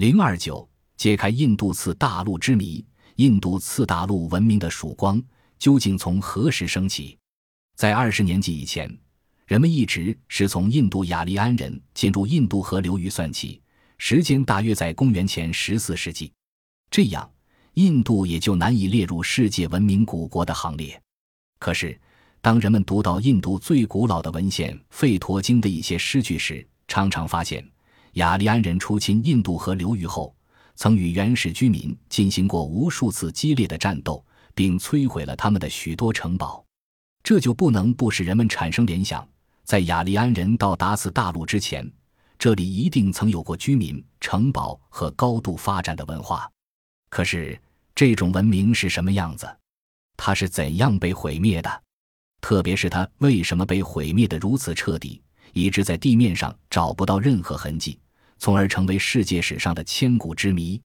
零二九揭开印度次大陆之谜：印度次大陆文明的曙光究竟从何时升起？在二十年纪以前，人们一直是从印度雅利安人进入印度河流域算起，时间大约在公元前十四世纪。这样，印度也就难以列入世界文明古国的行列。可是，当人们读到印度最古老的文献《吠陀经》的一些诗句时，常常发现，雅利安人出侵印度河流域后，曾与原始居民进行过无数次激烈的战斗，并摧毁了他们的许多城堡。这就不能不使人们产生联想：在雅利安人到达此大陆之前，这里一定曾有过居民、城堡和高度发展的文化。可是，这种文明是什么样子？它是怎样被毁灭的？特别是它为什么被毁灭的如此彻底，以致在地面上找不到任何痕迹，从而成为世界史上的千古之谜？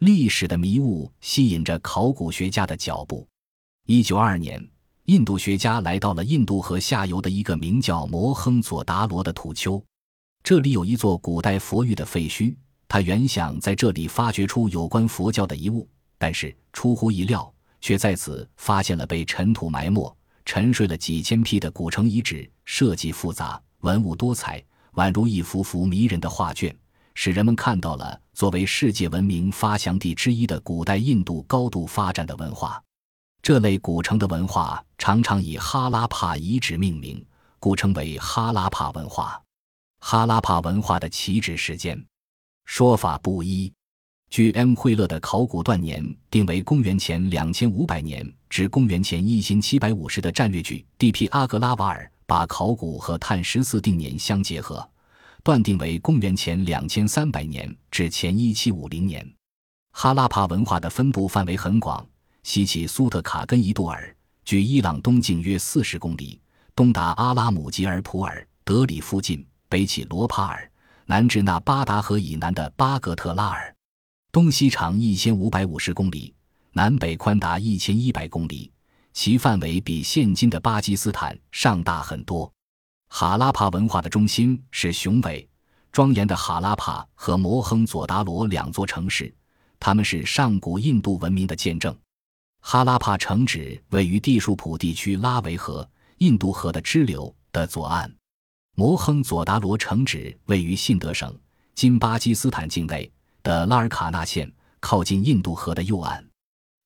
历史的迷雾吸引着考古学家的脚步。一九二二年，印度学家来到了印度河下游的一个名叫摩亨佐达罗的土丘，这里有一座古代佛域的废墟。他原想在这里发掘出有关佛教的遗物，但是出乎意料，却在此发现了被尘土埋没。沉睡了几千批的古城遗址，设计复杂，文物多彩，宛如一幅幅迷人的画卷，使人们看到了作为世界文明发祥地之一的古代印度高度发展的文化。这类古城的文化常常以哈拉帕遗址命名，故称为哈拉帕文化。哈拉帕文化的起止时间说法不一。据 M 惠勒的考古断年定为公元前两千五百年至公元前一千七百五十的战略剧 D.P. 阿格拉瓦尔把考古和碳十四定年相结合，断定为公元前两千三百年至前一七五零年。哈拉帕文化的分布范围很广，西起苏特卡根伊杜尔，距伊朗东境约四十公里，东达阿拉姆吉尔普尔德里附近，北起罗帕尔，南至那巴达河以南的巴格特拉尔。东西长一千五百五十公里，南北宽达一千一百公里，其范围比现今的巴基斯坦尚大很多。哈拉帕文化的中心是雄伟庄严的哈拉帕和摩亨佐达罗两座城市，它们是上古印度文明的见证。哈拉帕城址位于地树普地区拉维河（印度河的支流）的左岸，摩亨佐达罗城址位于信德省（今巴基斯坦境内）。的拉尔卡纳县靠近印度河的右岸，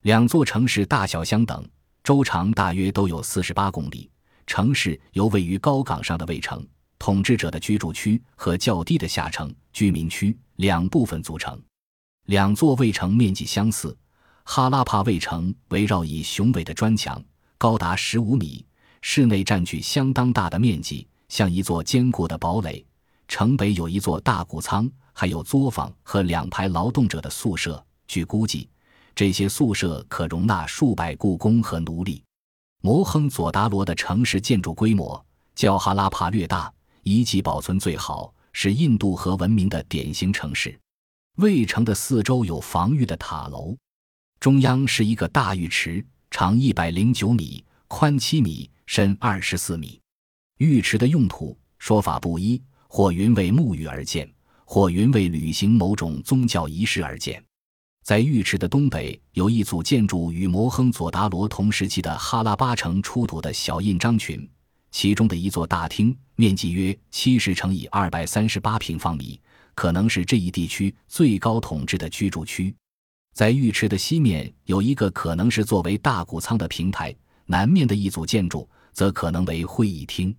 两座城市大小相等，周长大约都有四十八公里。城市由位于高岗上的卫城统治者的居住区和较低的下城居民区两部分组成。两座卫城面积相似，哈拉帕卫城围绕以雄伟的砖墙，高达十五米，室内占据相当大的面积，像一座坚固的堡垒。城北有一座大谷仓。还有作坊和两排劳动者的宿舍。据估计，这些宿舍可容纳数百雇工和奴隶。摩亨佐达罗的城市建筑规模较哈拉帕略大，遗迹保存最好，是印度河文明的典型城市。卫城的四周有防御的塔楼，中央是一个大浴池，长一百零九米，宽七米，深二十四米。浴池的用途说法不一，或云为沐浴而建。或云为履行某种宗教仪式而建，在浴池的东北有一组建筑与摩亨佐达罗同时期的哈拉巴城出土的小印章群，其中的一座大厅面积约七十乘以二百三十八平方米，可能是这一地区最高统治的居住区。在浴池的西面有一个可能是作为大谷仓的平台，南面的一组建筑则可能为会议厅。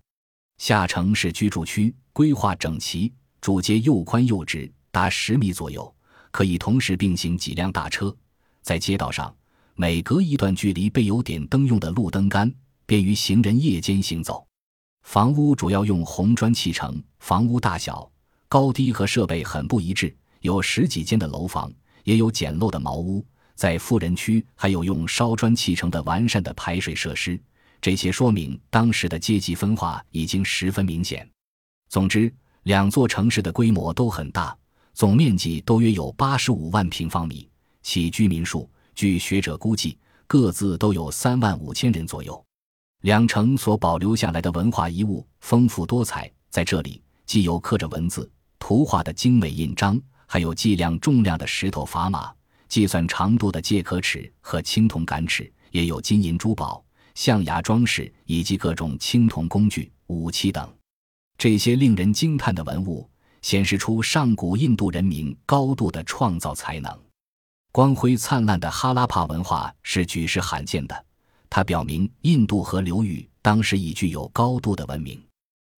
下城是居住区，规划整齐。主街又宽又直，达十米左右，可以同时并行几辆大车。在街道上，每隔一段距离备有点灯用的路灯杆，便于行人夜间行走。房屋主要用红砖砌成，房屋大小、高低和设备很不一致，有十几间的楼房，也有简陋的茅屋。在富人区，还有用烧砖砌成的完善的排水设施。这些说明当时的阶级分化已经十分明显。总之。两座城市的规模都很大，总面积都约有八十五万平方米，其居民数据学者估计各自都有三万五千人左右。两城所保留下来的文化遗物丰富多彩，在这里既有刻着文字、图画的精美印章，还有计量重量的石头砝码、计算长度的介壳尺和青铜杆尺，也有金银珠宝、象牙装饰以及各种青铜工具、武器等。这些令人惊叹的文物，显示出上古印度人民高度的创造才能。光辉灿烂的哈拉帕文化是举世罕见的，它表明印度河流域当时已具有高度的文明。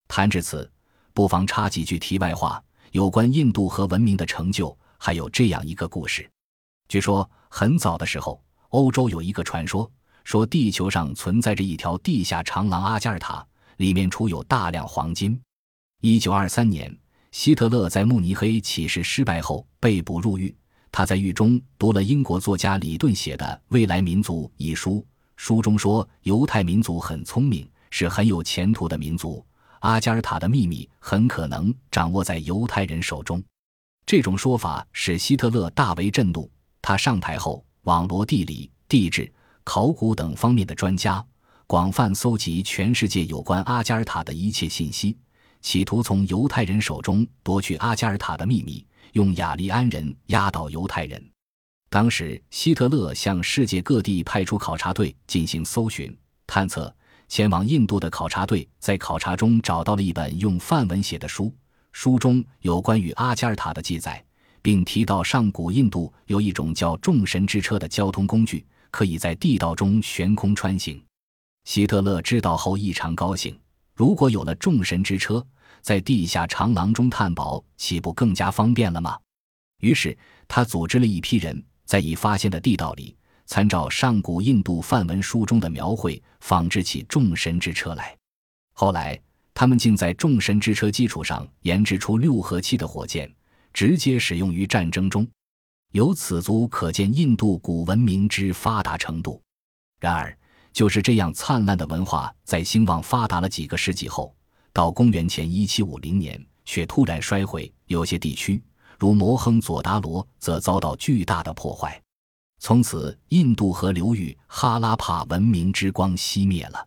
谈至此，不妨插几句题外话。有关印度河文明的成就，还有这样一个故事：据说很早的时候，欧洲有一个传说，说地球上存在着一条地下长廊阿加尔塔，里面储有大量黄金。一九二三年，希特勒在慕尼黑起事失败后被捕入狱，他在狱中读了英国作家李顿写的《未来民族》一书，书中说犹太民族很聪明，是很有前途的民族。阿加尔塔的秘密很可能掌握在犹太人手中，这种说法使希特勒大为震怒。他上台后，网罗地理、地质、考古等方面的专家，广泛搜集全世界有关阿加尔塔的一切信息，企图从犹太人手中夺取阿加尔塔的秘密，用雅利安人压倒犹太人。当时，希特勒向世界各地派出考察队进行搜寻、探测。前往印度的考察队在考察中找到了一本用梵文写的书，书中有关于阿加尔塔的记载，并提到上古印度有一种叫众神之车的交通工具，可以在地道中悬空穿行。希特勒知道后异常高兴，如果有了众神之车，在地下长廊中探宝岂不更加方便了吗？于是他组织了一批人，在已发现的地道里。参照上古印度梵文书中的描绘，仿制起众神之车来。后来，他们竟在众神之车基础上研制出六合气的火箭，直接使用于战争中。由此足可见印度古文明之发达程度。然而，就是这样灿烂的文化，在兴旺发达了几个世纪后，到公元前一七五零年，却突然衰毁。有些地区，如摩亨佐达罗，则遭到巨大的破坏。从此，印度河流域哈拉帕文明之光熄灭了。